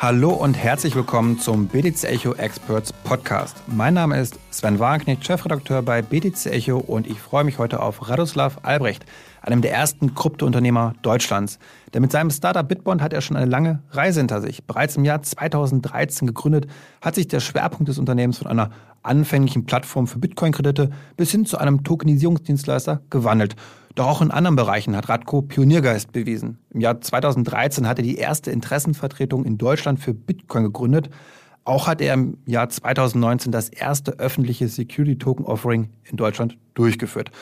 Hallo und herzlich willkommen zum BTC Echo Experts Podcast. Mein Name ist Sven Wagenknecht, Chefredakteur bei BTC Echo und ich freue mich heute auf Radoslav Albrecht, einem der ersten Kryptounternehmer Deutschlands. Denn mit seinem Startup Bitbond hat er schon eine lange Reise hinter sich. Bereits im Jahr 2013 gegründet, hat sich der Schwerpunkt des Unternehmens von einer anfänglichen Plattform für Bitcoin-Kredite bis hin zu einem Tokenisierungsdienstleister gewandelt. Doch auch in anderen Bereichen hat Radko Pioniergeist bewiesen. Im Jahr 2013 hat er die erste Interessenvertretung in Deutschland für Bitcoin gegründet. Auch hat er im Jahr 2019 das erste öffentliche Security Token Offering in Deutschland durchgeführt.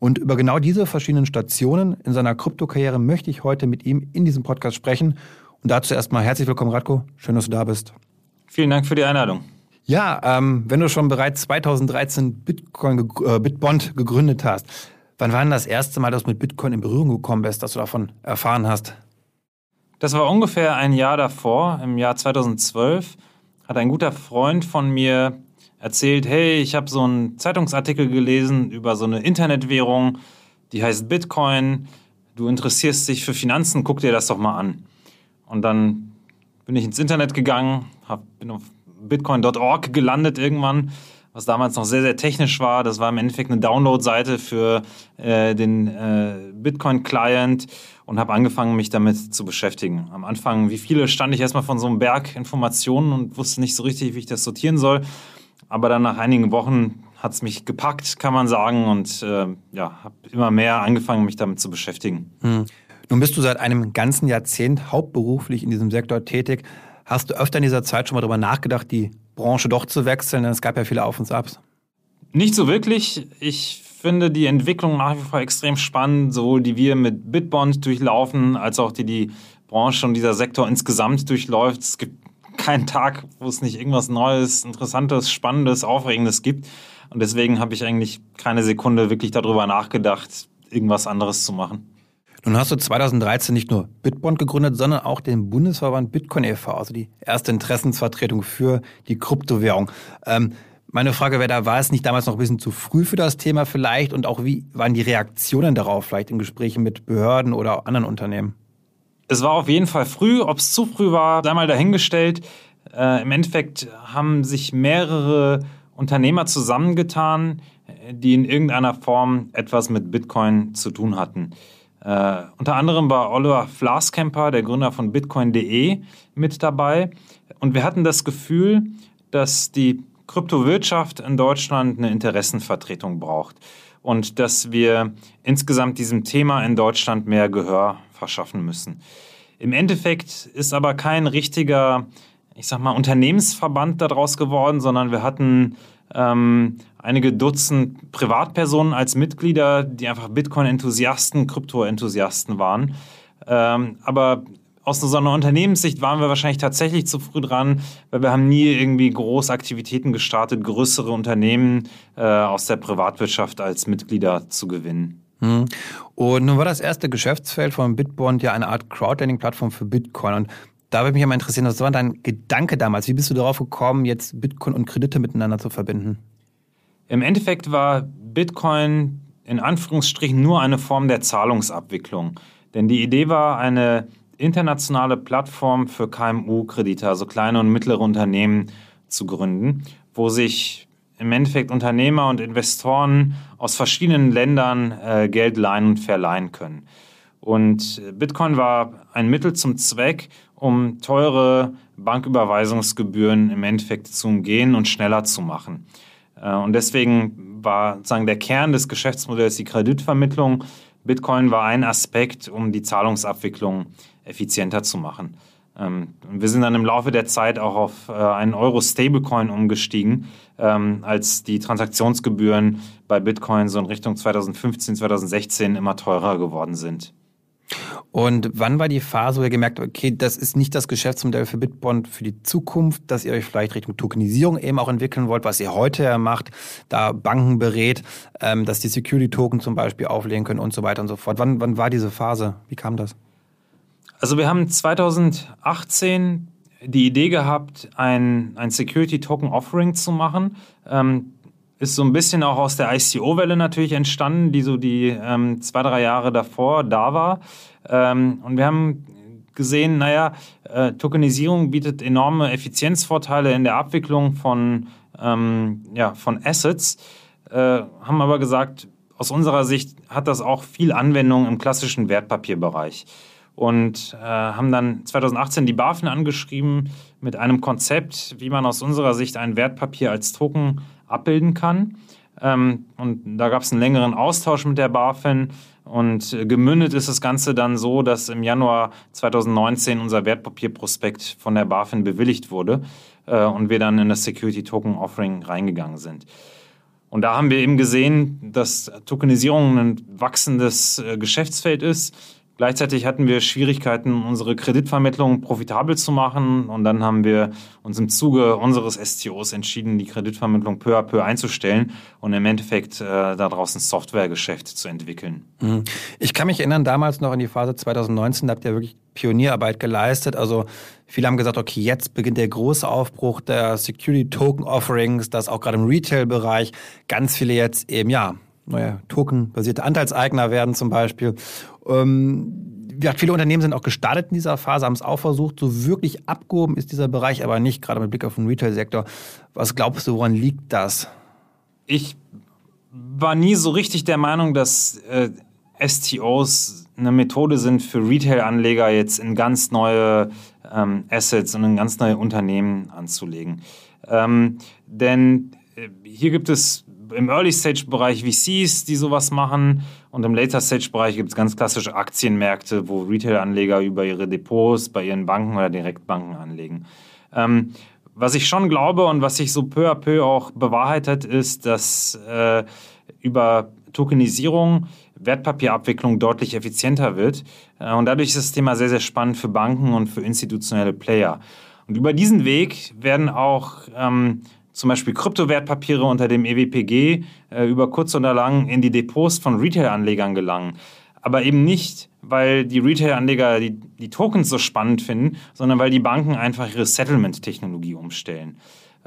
Und über genau diese verschiedenen Stationen in seiner Kryptokarriere möchte ich heute mit ihm in diesem Podcast sprechen. Und dazu erstmal herzlich willkommen, Radko. Schön, dass du da bist. Vielen Dank für die Einladung. Ja, ähm, wenn du schon bereits 2013 Bitcoin, äh, Bitbond gegründet hast, Wann war denn das erste Mal, dass du mit Bitcoin in Berührung gekommen bist, dass du davon erfahren hast? Das war ungefähr ein Jahr davor, im Jahr 2012, hat ein guter Freund von mir erzählt, hey, ich habe so einen Zeitungsartikel gelesen über so eine Internetwährung, die heißt Bitcoin. Du interessierst dich für Finanzen, guck dir das doch mal an. Und dann bin ich ins Internet gegangen, hab, bin auf bitcoin.org gelandet irgendwann was damals noch sehr, sehr technisch war. Das war im Endeffekt eine Download-Seite für äh, den äh, Bitcoin-Client und habe angefangen, mich damit zu beschäftigen. Am Anfang, wie viele, stand ich erstmal von so einem Berg Informationen und wusste nicht so richtig, wie ich das sortieren soll. Aber dann nach einigen Wochen hat es mich gepackt, kann man sagen, und äh, ja, habe immer mehr angefangen, mich damit zu beschäftigen. Hm. Nun bist du seit einem ganzen Jahrzehnt hauptberuflich in diesem Sektor tätig. Hast du öfter in dieser Zeit schon mal darüber nachgedacht, die Branche doch zu wechseln? Denn es gab ja viele Auf und Abs. Nicht so wirklich. Ich finde die Entwicklung nach wie vor extrem spannend, sowohl die wir mit Bitbond durchlaufen, als auch die die Branche und dieser Sektor insgesamt durchläuft. Es gibt keinen Tag, wo es nicht irgendwas Neues, Interessantes, Spannendes, Aufregendes gibt. Und deswegen habe ich eigentlich keine Sekunde wirklich darüber nachgedacht, irgendwas anderes zu machen. Nun hast du 2013 nicht nur Bitbond gegründet, sondern auch den Bundesverband Bitcoin e.V., also die erste Interessensvertretung für die Kryptowährung. Ähm, meine Frage wäre da, war es nicht damals noch ein bisschen zu früh für das Thema vielleicht? Und auch wie waren die Reaktionen darauf vielleicht in Gesprächen mit Behörden oder anderen Unternehmen? Es war auf jeden Fall früh. Ob es zu früh war, sei mal dahingestellt. Äh, Im Endeffekt haben sich mehrere Unternehmer zusammengetan, die in irgendeiner Form etwas mit Bitcoin zu tun hatten. Äh, unter anderem war Oliver Flaskemper, der Gründer von Bitcoin.de, mit dabei. Und wir hatten das Gefühl, dass die Kryptowirtschaft in Deutschland eine Interessenvertretung braucht und dass wir insgesamt diesem Thema in Deutschland mehr Gehör verschaffen müssen. Im Endeffekt ist aber kein richtiger, ich sag mal, Unternehmensverband daraus geworden, sondern wir hatten ähm, einige Dutzend Privatpersonen als Mitglieder, die einfach Bitcoin-Enthusiasten, Krypto-Enthusiasten waren. Ähm, aber aus so einer Unternehmenssicht waren wir wahrscheinlich tatsächlich zu früh dran, weil wir haben nie irgendwie große Aktivitäten gestartet, größere Unternehmen äh, aus der Privatwirtschaft als Mitglieder zu gewinnen. Hm. Und nun war das erste Geschäftsfeld von Bitbond ja eine Art Crowdlending-Plattform für Bitcoin. Und da würde mich mal interessieren, was war dein Gedanke damals? Wie bist du darauf gekommen, jetzt Bitcoin und Kredite miteinander zu verbinden? Im Endeffekt war Bitcoin in Anführungsstrichen nur eine Form der Zahlungsabwicklung. Denn die Idee war, eine internationale Plattform für KMU-Kredite, also kleine und mittlere Unternehmen, zu gründen, wo sich im Endeffekt Unternehmer und Investoren aus verschiedenen Ländern äh, Geld leihen und verleihen können. Und Bitcoin war ein Mittel zum Zweck, um teure Banküberweisungsgebühren im Endeffekt zu umgehen und schneller zu machen. Äh, und deswegen war sozusagen der Kern des Geschäftsmodells die Kreditvermittlung. Bitcoin war ein Aspekt, um die Zahlungsabwicklung effizienter zu machen. Ähm, wir sind dann im Laufe der Zeit auch auf äh, einen Euro-Stablecoin umgestiegen, ähm, als die Transaktionsgebühren bei Bitcoin so in Richtung 2015, 2016 immer teurer geworden sind. Und wann war die Phase, wo ihr gemerkt habt, okay, das ist nicht das Geschäftsmodell für Bitbond für die Zukunft, dass ihr euch vielleicht Richtung Tokenisierung eben auch entwickeln wollt, was ihr heute ja macht, da Banken berät, ähm, dass die Security-Token zum Beispiel auflegen können und so weiter und so fort. Wann, wann war diese Phase? Wie kam das? Also wir haben 2018 die Idee gehabt, ein, ein Security-Token-Offering zu machen. Ähm, ist so ein bisschen auch aus der ICO-Welle natürlich entstanden, die so die ähm, zwei, drei Jahre davor da war. Ähm, und wir haben gesehen, naja, äh, Tokenisierung bietet enorme Effizienzvorteile in der Abwicklung von, ähm, ja, von Assets, äh, haben aber gesagt, aus unserer Sicht hat das auch viel Anwendung im klassischen Wertpapierbereich. Und äh, haben dann 2018 die BaFin angeschrieben mit einem Konzept, wie man aus unserer Sicht ein Wertpapier als Token abbilden kann. Ähm, und da gab es einen längeren Austausch mit der BaFin. Und äh, gemündet ist das Ganze dann so, dass im Januar 2019 unser Wertpapierprospekt von der BaFin bewilligt wurde äh, und wir dann in das Security Token Offering reingegangen sind. Und da haben wir eben gesehen, dass Tokenisierung ein wachsendes äh, Geschäftsfeld ist Gleichzeitig hatten wir Schwierigkeiten, unsere Kreditvermittlung profitabel zu machen. Und dann haben wir uns im Zuge unseres STOs entschieden, die Kreditvermittlung peu à peu einzustellen und im Endeffekt äh, daraus ein Softwaregeschäft zu entwickeln. Mhm. Ich kann mich erinnern, damals noch in die Phase 2019, da habt ihr wirklich Pionierarbeit geleistet. Also viele haben gesagt, okay, jetzt beginnt der große Aufbruch der Security Token Offerings, dass auch gerade im Retail-Bereich ganz viele jetzt eben, ja, neue Token-basierte Anteilseigner werden zum Beispiel. Ähm, ja, viele Unternehmen sind auch gestartet in dieser Phase, haben es auch versucht. So wirklich abgehoben ist dieser Bereich aber nicht, gerade mit Blick auf den Retail-Sektor. Was glaubst du, woran liegt das? Ich war nie so richtig der Meinung, dass äh, STOs eine Methode sind für Retail-Anleger, jetzt in ganz neue ähm, Assets und in ganz neue Unternehmen anzulegen. Ähm, denn äh, hier gibt es im Early-Stage-Bereich VCs, die sowas machen. Und im Later-Stage-Bereich gibt es ganz klassische Aktienmärkte, wo Retail-Anleger über ihre Depots bei ihren Banken oder Direktbanken anlegen. Ähm, was ich schon glaube und was sich so peu à peu auch bewahrheitet, ist, dass äh, über Tokenisierung Wertpapierabwicklung deutlich effizienter wird. Äh, und dadurch ist das Thema sehr, sehr spannend für Banken und für institutionelle Player. Und über diesen Weg werden auch ähm, zum Beispiel Kryptowertpapiere unter dem EWPG äh, über kurz oder lang in die Depots von Retail-Anlegern gelangen. Aber eben nicht, weil die Retail-Anleger die, die Tokens so spannend finden, sondern weil die Banken einfach ihre Settlement-Technologie umstellen.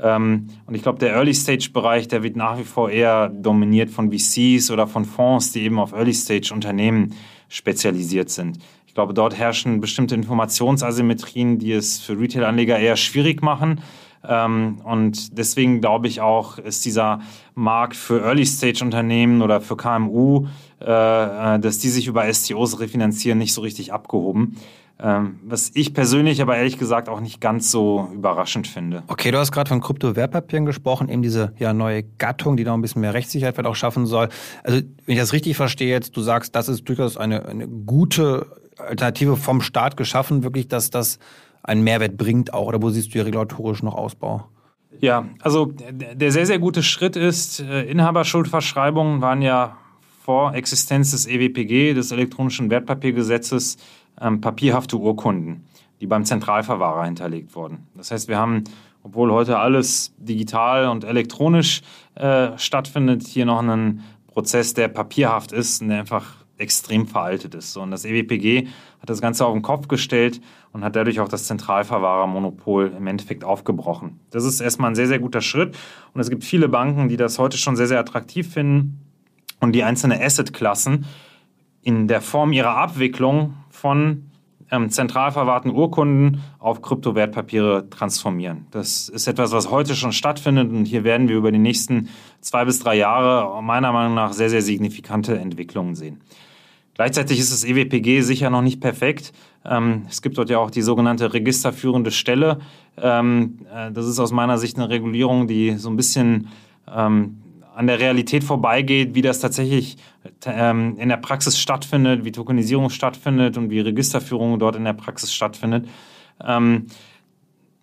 Ähm, und ich glaube, der Early-Stage-Bereich, der wird nach wie vor eher dominiert von VCs oder von Fonds, die eben auf Early-Stage-Unternehmen spezialisiert sind. Ich glaube, dort herrschen bestimmte Informationsasymmetrien, die es für Retail-Anleger eher schwierig machen. Ähm, und deswegen glaube ich auch, ist dieser Markt für Early-Stage-Unternehmen oder für KMU, äh, äh, dass die sich über STOs refinanzieren, nicht so richtig abgehoben. Ähm, was ich persönlich aber ehrlich gesagt auch nicht ganz so überraschend finde. Okay, du hast gerade von Kryptowertpapieren gesprochen, eben diese ja, neue Gattung, die noch ein bisschen mehr Rechtssicherheit vielleicht auch schaffen soll. Also, wenn ich das richtig verstehe jetzt, du sagst, das ist durchaus eine, eine gute Alternative vom Staat geschaffen, wirklich, dass das einen Mehrwert bringt auch? Oder wo siehst du hier regulatorisch noch Ausbau? Ja, also der sehr, sehr gute Schritt ist, äh, Inhaberschuldverschreibungen waren ja vor Existenz des EWPG, des elektronischen Wertpapiergesetzes, ähm, papierhafte Urkunden, die beim Zentralverwahrer hinterlegt wurden. Das heißt, wir haben, obwohl heute alles digital und elektronisch äh, stattfindet, hier noch einen Prozess, der papierhaft ist und der einfach extrem veraltet ist. und das EWPG hat das Ganze auf den Kopf gestellt und hat dadurch auch das Zentralverwahrermonopol im Endeffekt aufgebrochen. Das ist erstmal ein sehr, sehr guter Schritt. Und es gibt viele Banken, die das heute schon sehr, sehr attraktiv finden und die einzelne Assetklassen in der Form ihrer Abwicklung von ähm, zentral verwahrten Urkunden auf Kryptowertpapiere transformieren. Das ist etwas, was heute schon stattfindet und hier werden wir über die nächsten zwei bis drei Jahre meiner Meinung nach sehr, sehr signifikante Entwicklungen sehen. Gleichzeitig ist das EWPG sicher noch nicht perfekt. Ähm, es gibt dort ja auch die sogenannte registerführende Stelle. Ähm, äh, das ist aus meiner Sicht eine Regulierung, die so ein bisschen ähm, an der Realität vorbeigeht, wie das tatsächlich ähm, in der Praxis stattfindet, wie Tokenisierung stattfindet und wie Registerführung dort in der Praxis stattfindet. Ähm,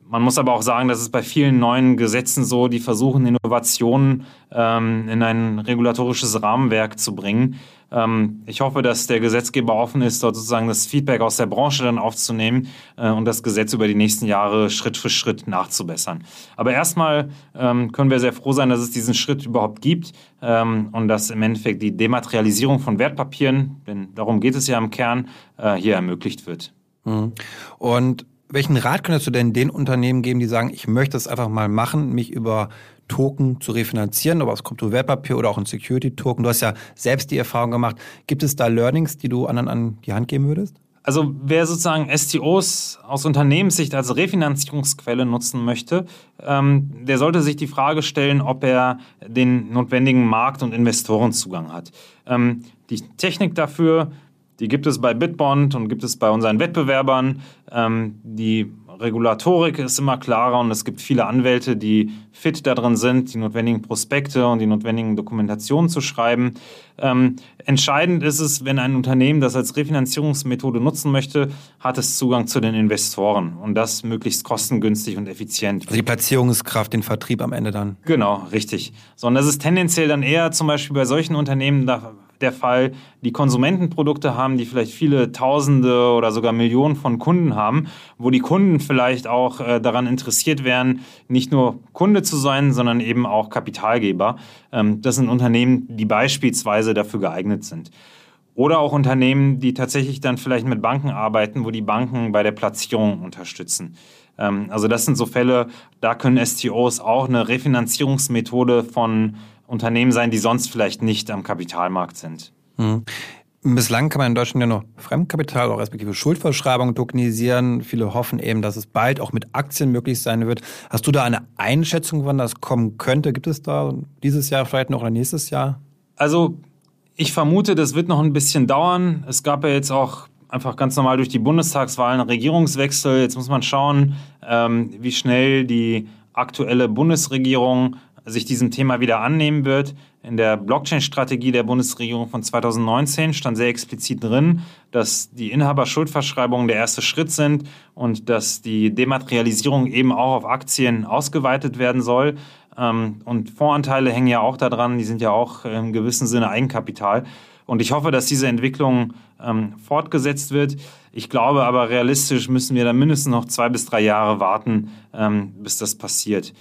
man muss aber auch sagen, dass es bei vielen neuen Gesetzen so, die versuchen, Innovationen ähm, in ein regulatorisches Rahmenwerk zu bringen. Ähm, ich hoffe, dass der Gesetzgeber offen ist, dort sozusagen das Feedback aus der Branche dann aufzunehmen äh, und das Gesetz über die nächsten Jahre Schritt für Schritt nachzubessern. Aber erstmal ähm, können wir sehr froh sein, dass es diesen Schritt überhaupt gibt ähm, und dass im Endeffekt die Dematerialisierung von Wertpapieren, denn darum geht es ja im Kern, äh, hier ermöglicht wird. Mhm. Und welchen Rat könntest du denn den Unternehmen geben, die sagen, ich möchte es einfach mal machen, mich über Token zu refinanzieren, ob aus Kryptowertpapier oder auch ein Security-Token? Du hast ja selbst die Erfahrung gemacht. Gibt es da Learnings, die du anderen an die Hand geben würdest? Also wer sozusagen STOs aus Unternehmenssicht als Refinanzierungsquelle nutzen möchte, ähm, der sollte sich die Frage stellen, ob er den notwendigen Markt- und Investorenzugang hat. Ähm, die Technik dafür, die gibt es bei Bitbond und gibt es bei unseren Wettbewerbern. Ähm, die Regulatorik ist immer klarer und es gibt viele Anwälte, die fit darin sind, die notwendigen Prospekte und die notwendigen Dokumentationen zu schreiben. Ähm, entscheidend ist es, wenn ein Unternehmen das als Refinanzierungsmethode nutzen möchte, hat es Zugang zu den Investoren und das möglichst kostengünstig und effizient. Also die Platzierungskraft, den Vertrieb am Ende dann. Genau, richtig. So, und das ist tendenziell dann eher zum Beispiel bei solchen Unternehmen da der Fall, die Konsumentenprodukte haben, die vielleicht viele Tausende oder sogar Millionen von Kunden haben, wo die Kunden vielleicht auch äh, daran interessiert wären, nicht nur Kunde zu sein, sondern eben auch Kapitalgeber. Ähm, das sind Unternehmen, die beispielsweise dafür geeignet sind. Oder auch Unternehmen, die tatsächlich dann vielleicht mit Banken arbeiten, wo die Banken bei der Platzierung unterstützen. Ähm, also das sind so Fälle, da können STOs auch eine Refinanzierungsmethode von Unternehmen sein, die sonst vielleicht nicht am Kapitalmarkt sind. Mhm. Bislang kann man in Deutschland ja noch Fremdkapital oder respektive Schuldverschreibung tokenisieren. Viele hoffen eben, dass es bald auch mit Aktien möglich sein wird. Hast du da eine Einschätzung, wann das kommen könnte? Gibt es da dieses Jahr vielleicht noch oder nächstes Jahr? Also ich vermute, das wird noch ein bisschen dauern. Es gab ja jetzt auch einfach ganz normal durch die Bundestagswahlen einen Regierungswechsel. Jetzt muss man schauen, ähm, wie schnell die aktuelle Bundesregierung sich diesem Thema wieder annehmen wird. In der Blockchain-Strategie der Bundesregierung von 2019 stand sehr explizit drin, dass die Inhaberschuldverschreibungen der erste Schritt sind und dass die Dematerialisierung eben auch auf Aktien ausgeweitet werden soll. Ähm, und Voranteile hängen ja auch daran, die sind ja auch im gewissen Sinne Eigenkapital. Und ich hoffe, dass diese Entwicklung ähm, fortgesetzt wird. Ich glaube aber, realistisch müssen wir da mindestens noch zwei bis drei Jahre warten, ähm, bis das passiert.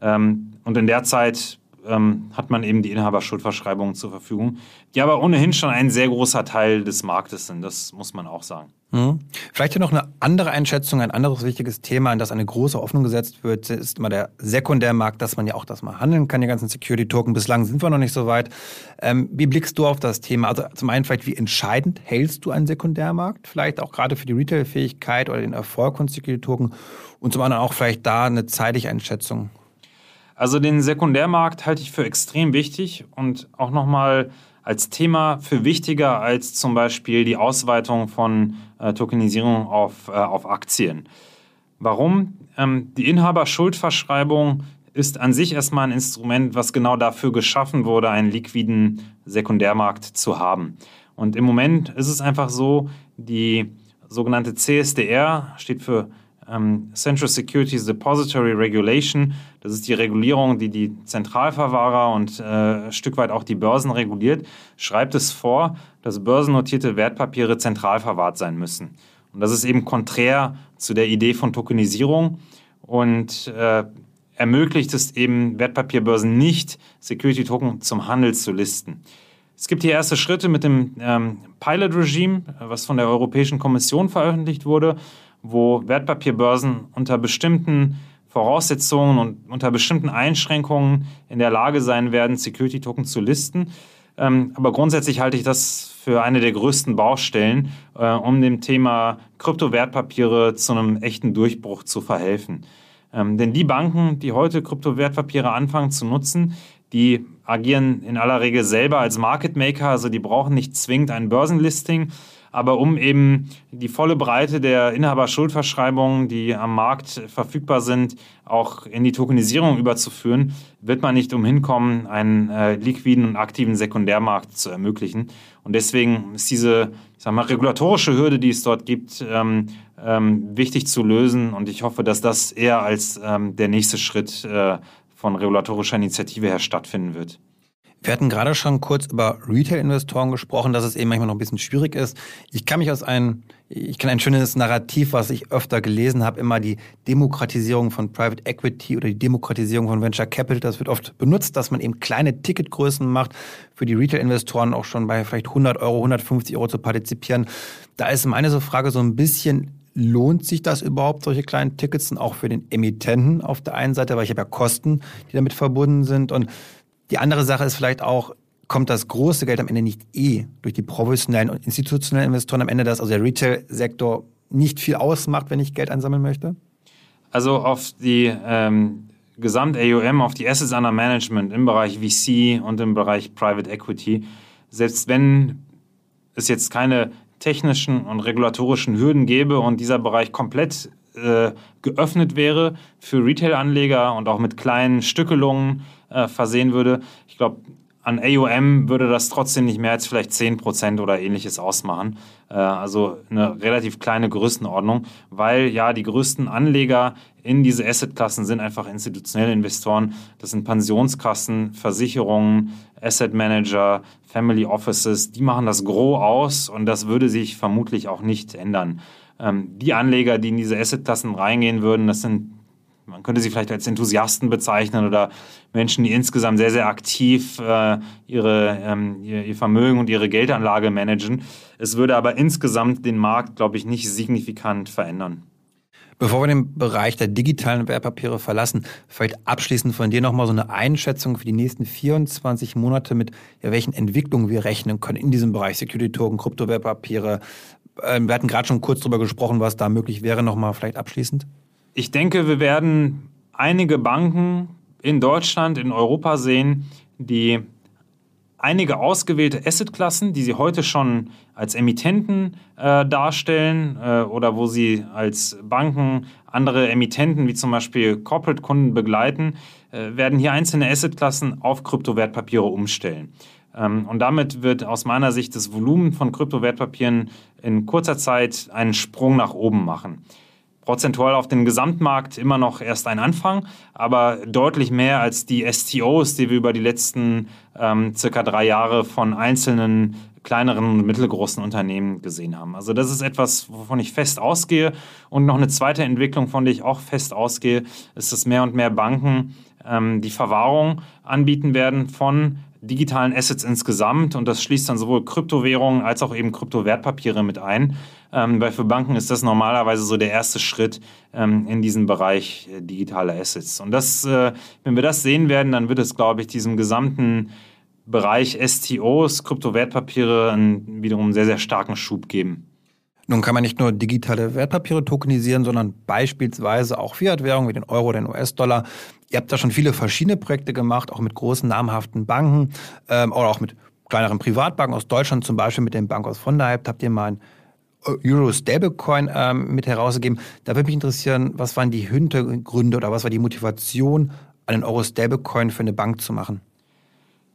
Ähm, und in der Zeit ähm, hat man eben die Inhaberschuldverschreibungen zur Verfügung, die aber ohnehin schon ein sehr großer Teil des Marktes sind. Das muss man auch sagen. Mhm. Vielleicht noch eine andere Einschätzung, ein anderes wichtiges Thema, in das eine große Hoffnung gesetzt wird, ist immer der Sekundärmarkt, dass man ja auch das mal handeln kann, die ganzen Security-Token. Bislang sind wir noch nicht so weit. Ähm, wie blickst du auf das Thema? Also zum einen vielleicht, wie entscheidend hältst du einen Sekundärmarkt? Vielleicht auch gerade für die Retail-Fähigkeit oder den Erfolg von Security-Token? Und zum anderen auch vielleicht da eine zeitliche Einschätzung also den Sekundärmarkt halte ich für extrem wichtig und auch nochmal als Thema für wichtiger als zum Beispiel die Ausweitung von äh, Tokenisierung auf, äh, auf Aktien. Warum? Ähm, die Inhaberschuldverschreibung ist an sich erstmal ein Instrument, was genau dafür geschaffen wurde, einen liquiden Sekundärmarkt zu haben. Und im Moment ist es einfach so, die sogenannte CSDR steht für ähm, Central Securities Depository Regulation. Das ist die Regulierung, die die Zentralverwahrer und äh, ein Stück weit auch die Börsen reguliert, schreibt es vor, dass börsennotierte Wertpapiere zentral verwahrt sein müssen. Und das ist eben konträr zu der Idee von Tokenisierung und äh, ermöglicht es eben Wertpapierbörsen nicht, Security-Token zum Handel zu listen. Es gibt hier erste Schritte mit dem ähm, Pilot-Regime, was von der Europäischen Kommission veröffentlicht wurde wo Wertpapierbörsen unter bestimmten Voraussetzungen und unter bestimmten Einschränkungen in der Lage sein werden, Security-Token zu listen. Ähm, aber grundsätzlich halte ich das für eine der größten Baustellen, äh, um dem Thema Kryptowertpapiere zu einem echten Durchbruch zu verhelfen. Ähm, denn die Banken, die heute Kryptowertpapiere anfangen zu nutzen, die agieren in aller Regel selber als Market Maker, also die brauchen nicht zwingend ein Börsenlisting, aber um eben die volle Breite der Inhaberschuldverschreibungen, die am Markt verfügbar sind, auch in die Tokenisierung überzuführen, wird man nicht umhin kommen, einen äh, liquiden und aktiven Sekundärmarkt zu ermöglichen. Und deswegen ist diese ich sag mal, regulatorische Hürde, die es dort gibt, ähm, ähm, wichtig zu lösen. Und ich hoffe, dass das eher als ähm, der nächste Schritt äh, von regulatorischer Initiative her stattfinden wird. Wir hatten gerade schon kurz über Retail-Investoren gesprochen, dass es eben manchmal noch ein bisschen schwierig ist. Ich kann mich aus einem, ich kenne ein schönes Narrativ, was ich öfter gelesen habe, immer die Demokratisierung von Private Equity oder die Demokratisierung von Venture Capital. Das wird oft benutzt, dass man eben kleine Ticketgrößen macht, für die Retail-Investoren auch schon bei vielleicht 100 Euro, 150 Euro zu partizipieren. Da ist meine so Frage so ein bisschen, lohnt sich das überhaupt, solche kleinen Tickets, auch für den Emittenten auf der einen Seite, weil ich habe ja Kosten, die damit verbunden sind und die andere Sache ist vielleicht auch, kommt das große Geld am Ende nicht eh durch die professionellen und institutionellen Investoren am Ende, dass also der Retail-Sektor nicht viel ausmacht, wenn ich Geld einsammeln möchte? Also auf die ähm, Gesamt-AUM, auf die Assets under Management im Bereich VC und im Bereich Private Equity, selbst wenn es jetzt keine technischen und regulatorischen Hürden gäbe und dieser Bereich komplett äh, geöffnet wäre für Retail-Anleger und auch mit kleinen Stückelungen äh, versehen würde. Ich glaube, an AUM würde das trotzdem nicht mehr als vielleicht 10% oder ähnliches ausmachen. Äh, also eine relativ kleine Größenordnung, weil ja die größten Anleger in diese Assetklassen sind einfach institutionelle Investoren. Das sind Pensionskassen, Versicherungen, Asset Manager, Family Offices. Die machen das Gros aus und das würde sich vermutlich auch nicht ändern. Ähm, die Anleger, die in diese Assetklassen reingehen würden, das sind man könnte sie vielleicht als Enthusiasten bezeichnen oder Menschen, die insgesamt sehr, sehr aktiv äh, ihre, ähm, ihr, ihr, Vermögen und ihre Geldanlage managen. Es würde aber insgesamt den Markt, glaube ich, nicht signifikant verändern. Bevor wir den Bereich der digitalen Wertpapiere verlassen, vielleicht abschließend von dir nochmal so eine Einschätzung für die nächsten 24 Monate mit ja, welchen Entwicklungen wir rechnen können in diesem Bereich Security-Token, Kryptowertpapiere. Ähm, wir hatten gerade schon kurz darüber gesprochen, was da möglich wäre, nochmal vielleicht abschließend. Ich denke, wir werden einige Banken in Deutschland, in Europa sehen, die einige ausgewählte Assetklassen, die sie heute schon als Emittenten äh, darstellen äh, oder wo sie als Banken andere Emittenten wie zum Beispiel Corporate-Kunden begleiten, äh, werden hier einzelne Assetklassen auf Kryptowertpapiere umstellen. Ähm, und damit wird aus meiner Sicht das Volumen von Kryptowertpapieren in kurzer Zeit einen Sprung nach oben machen prozentual auf den Gesamtmarkt immer noch erst ein Anfang, aber deutlich mehr als die STOs, die wir über die letzten ähm, circa drei Jahre von einzelnen kleineren und mittelgroßen Unternehmen gesehen haben. Also das ist etwas, wovon ich fest ausgehe. Und noch eine zweite Entwicklung, von der ich auch fest ausgehe, ist, dass mehr und mehr Banken ähm, die Verwahrung anbieten werden von digitalen Assets insgesamt und das schließt dann sowohl Kryptowährungen als auch eben Kryptowertpapiere mit ein. Ähm, weil für Banken ist das normalerweise so der erste Schritt ähm, in diesem Bereich äh, digitale Assets. Und das, äh, wenn wir das sehen werden, dann wird es, glaube ich, diesem gesamten Bereich STOs, Kryptowertpapiere, einen wiederum sehr, sehr starken Schub geben. Nun kann man nicht nur digitale Wertpapiere tokenisieren, sondern beispielsweise auch Fiat-Währungen wie den Euro, den US-Dollar. Ihr habt da schon viele verschiedene Projekte gemacht, auch mit großen namhaften Banken ähm, oder auch mit kleineren Privatbanken aus Deutschland, zum Beispiel mit dem Bank aus Vonderhype. Habt ihr mal ein Euro Stablecoin ähm, mit herausgegeben. Da würde mich interessieren, was waren die Hintergründe oder was war die Motivation, einen Euro Stablecoin für eine Bank zu machen?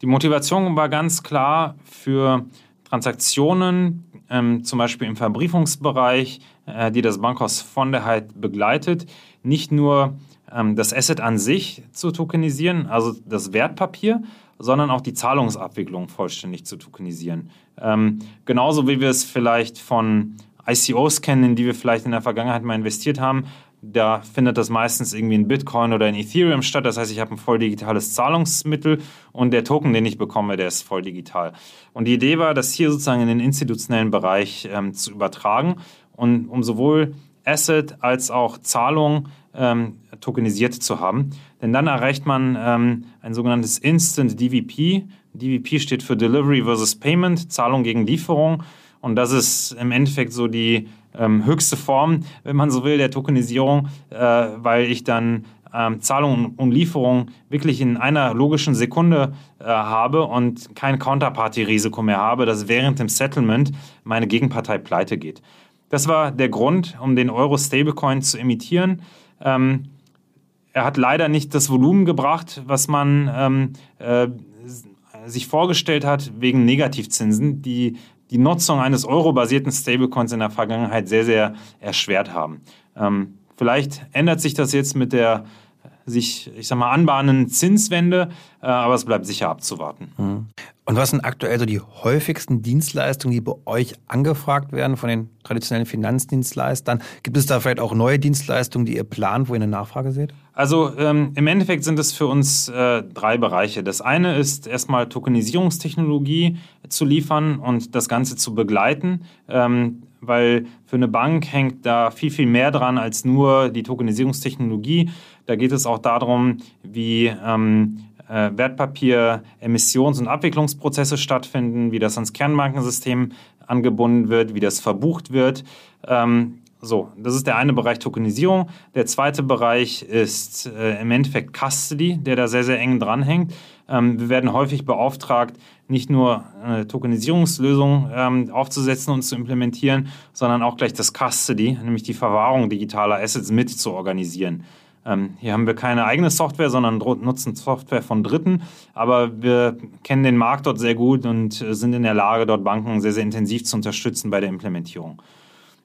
Die Motivation war ganz klar für Transaktionen, ähm, zum Beispiel im Verbriefungsbereich, äh, die das Bankhaus von der Heid begleitet, nicht nur ähm, das Asset an sich zu tokenisieren, also das Wertpapier, sondern auch die Zahlungsabwicklung vollständig zu tokenisieren. Ähm, genauso wie wir es vielleicht von ICOs kennen, in die wir vielleicht in der Vergangenheit mal investiert haben. Da findet das meistens irgendwie in Bitcoin oder in Ethereum statt. Das heißt, ich habe ein voll digitales Zahlungsmittel und der Token, den ich bekomme, der ist voll digital. Und die Idee war, das hier sozusagen in den institutionellen Bereich ähm, zu übertragen und um sowohl Asset als auch Zahlung ähm, tokenisiert zu haben. Denn dann erreicht man ähm, ein sogenanntes Instant DVP. DVP steht für Delivery versus Payment, Zahlung gegen Lieferung. Und das ist im Endeffekt so die ähm, höchste Form, wenn man so will, der Tokenisierung, äh, weil ich dann ähm, Zahlung und Lieferung wirklich in einer logischen Sekunde äh, habe und kein Counterparty-Risiko mehr habe, dass während dem Settlement meine Gegenpartei pleite geht. Das war der Grund, um den Euro-Stablecoin zu emittieren. Ähm, er hat leider nicht das Volumen gebracht, was man ähm, äh, sich vorgestellt hat, wegen Negativzinsen, die die Nutzung eines eurobasierten Stablecoins in der Vergangenheit sehr, sehr erschwert haben. Ähm, vielleicht ändert sich das jetzt mit der sich, ich sag mal, anbahnenden Zinswende, äh, aber es bleibt sicher abzuwarten. Mhm. Und was sind aktuell so die häufigsten Dienstleistungen, die bei euch angefragt werden von den traditionellen Finanzdienstleistern? Gibt es da vielleicht auch neue Dienstleistungen, die ihr plant, wo ihr eine Nachfrage seht? Also ähm, im Endeffekt sind es für uns äh, drei Bereiche. Das eine ist erstmal Tokenisierungstechnologie zu liefern und das Ganze zu begleiten. Ähm, weil für eine Bank hängt da viel, viel mehr dran als nur die Tokenisierungstechnologie. Da geht es auch darum, wie ähm, äh, Wertpapier, Emissions- und Abwicklungsprozesse stattfinden, wie das ans Kernbankensystem angebunden wird, wie das verbucht wird. Ähm, so, das ist der eine Bereich Tokenisierung. Der zweite Bereich ist äh, im Endeffekt Custody, der da sehr, sehr eng dranhängt. Ähm, wir werden häufig beauftragt, nicht nur eine Tokenisierungslösung ähm, aufzusetzen und zu implementieren, sondern auch gleich das Custody, nämlich die Verwahrung digitaler Assets mit zu organisieren. Ähm, hier haben wir keine eigene Software, sondern nutzen Software von Dritten, aber wir kennen den Markt dort sehr gut und äh, sind in der Lage, dort Banken sehr, sehr intensiv zu unterstützen bei der Implementierung.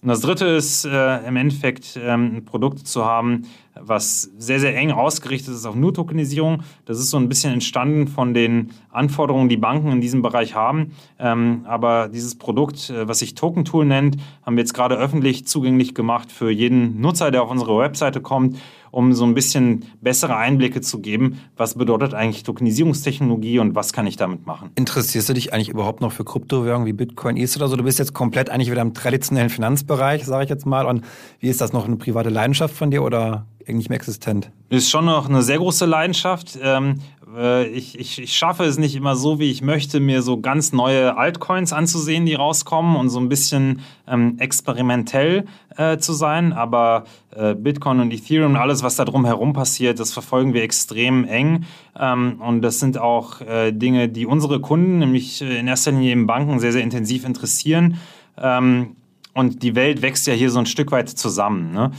Und das dritte ist äh, im Endeffekt ähm, ein Produkt zu haben, was sehr, sehr eng ausgerichtet ist auf nur Tokenisierung. Das ist so ein bisschen entstanden von den Anforderungen, die Banken in diesem Bereich haben. Ähm, aber dieses Produkt, äh, was sich Token Tool nennt, haben wir jetzt gerade öffentlich zugänglich gemacht für jeden Nutzer, der auf unsere Webseite kommt um so ein bisschen bessere Einblicke zu geben, was bedeutet eigentlich Tokenisierungstechnologie und was kann ich damit machen. Interessierst du dich eigentlich überhaupt noch für Kryptowährungen wie Bitcoin, Ether oder so? Du bist jetzt komplett eigentlich wieder im traditionellen Finanzbereich, sage ich jetzt mal. Und wie ist das noch eine private Leidenschaft von dir oder nicht mehr existent? Ist schon noch eine sehr große Leidenschaft. Ähm, äh, ich, ich, ich schaffe es nicht immer so, wie ich möchte, mir so ganz neue Altcoins anzusehen, die rauskommen und so ein bisschen ähm, experimentell äh, zu sein. Aber äh, Bitcoin und Ethereum und alles, was da drumherum passiert, das verfolgen wir extrem eng. Ähm, und das sind auch Dinge, die unsere Kunden, nämlich in erster Linie eben Banken, sehr, sehr intensiv interessieren. Und die Welt wächst ja hier so ein Stück weit zusammen. Ne?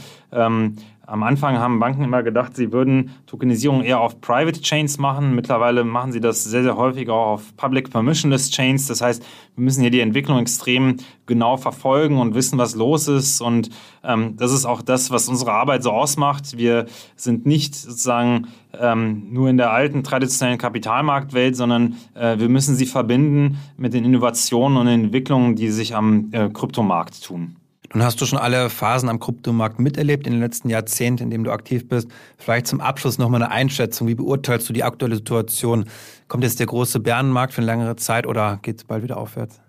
Am Anfang haben Banken immer gedacht, sie würden Tokenisierung eher auf Private Chains machen. Mittlerweile machen sie das sehr, sehr häufig auch auf Public Permissionless Chains. Das heißt, wir müssen hier die Entwicklung extrem genau verfolgen und wissen, was los ist. Und ähm, das ist auch das, was unsere Arbeit so ausmacht. Wir sind nicht sozusagen ähm, nur in der alten traditionellen Kapitalmarktwelt, sondern äh, wir müssen sie verbinden mit den Innovationen und Entwicklungen, die sich am äh, Kryptomarkt tun. Nun hast du schon alle Phasen am Kryptomarkt miterlebt in den letzten Jahrzehnten, in dem du aktiv bist. Vielleicht zum Abschluss nochmal eine Einschätzung. Wie beurteilst du die aktuelle Situation? Kommt jetzt der große Bärenmarkt für eine längere Zeit oder geht es bald wieder aufwärts?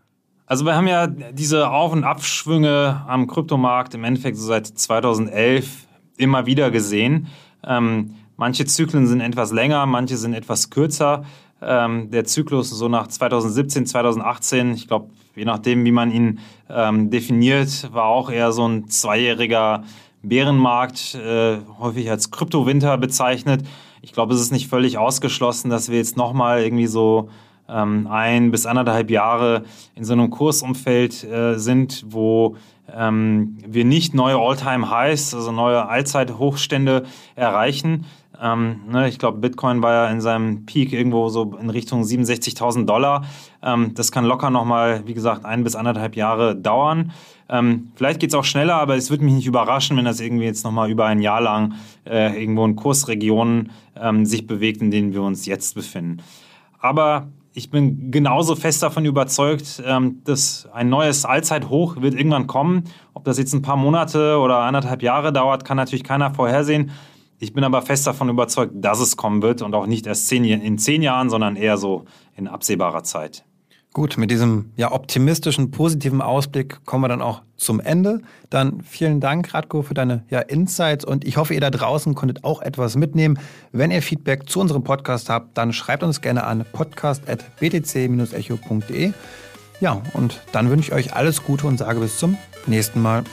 Also wir haben ja diese Auf- und Abschwünge am Kryptomarkt im Endeffekt so seit 2011 immer wieder gesehen. Ähm, manche Zyklen sind etwas länger, manche sind etwas kürzer. Ähm, der Zyklus so nach 2017, 2018, ich glaube, je nachdem, wie man ihn ähm, definiert, war auch eher so ein zweijähriger Bärenmarkt, äh, häufig als Kryptowinter bezeichnet. Ich glaube, es ist nicht völlig ausgeschlossen, dass wir jetzt nochmal irgendwie so ähm, ein bis anderthalb Jahre in so einem Kursumfeld äh, sind, wo ähm, wir nicht neue All-Time-Highs, also neue Allzeithochstände erreichen, ähm, ne, ich glaube, Bitcoin war ja in seinem Peak irgendwo so in Richtung 67.000 Dollar. Ähm, das kann locker nochmal, wie gesagt, ein bis anderthalb Jahre dauern. Ähm, vielleicht geht es auch schneller, aber es würde mich nicht überraschen, wenn das irgendwie jetzt nochmal über ein Jahr lang äh, irgendwo in Kursregionen ähm, sich bewegt, in denen wir uns jetzt befinden. Aber ich bin genauso fest davon überzeugt, ähm, dass ein neues Allzeithoch wird irgendwann kommen. Ob das jetzt ein paar Monate oder anderthalb Jahre dauert, kann natürlich keiner vorhersehen. Ich bin aber fest davon überzeugt, dass es kommen wird und auch nicht erst zehn, in zehn Jahren, sondern eher so in absehbarer Zeit. Gut, mit diesem ja, optimistischen, positiven Ausblick kommen wir dann auch zum Ende. Dann vielen Dank, Radko, für deine ja, Insights und ich hoffe, ihr da draußen konntet auch etwas mitnehmen. Wenn ihr Feedback zu unserem Podcast habt, dann schreibt uns gerne an podcast.btc-echo.de. Ja, und dann wünsche ich euch alles Gute und sage bis zum nächsten Mal.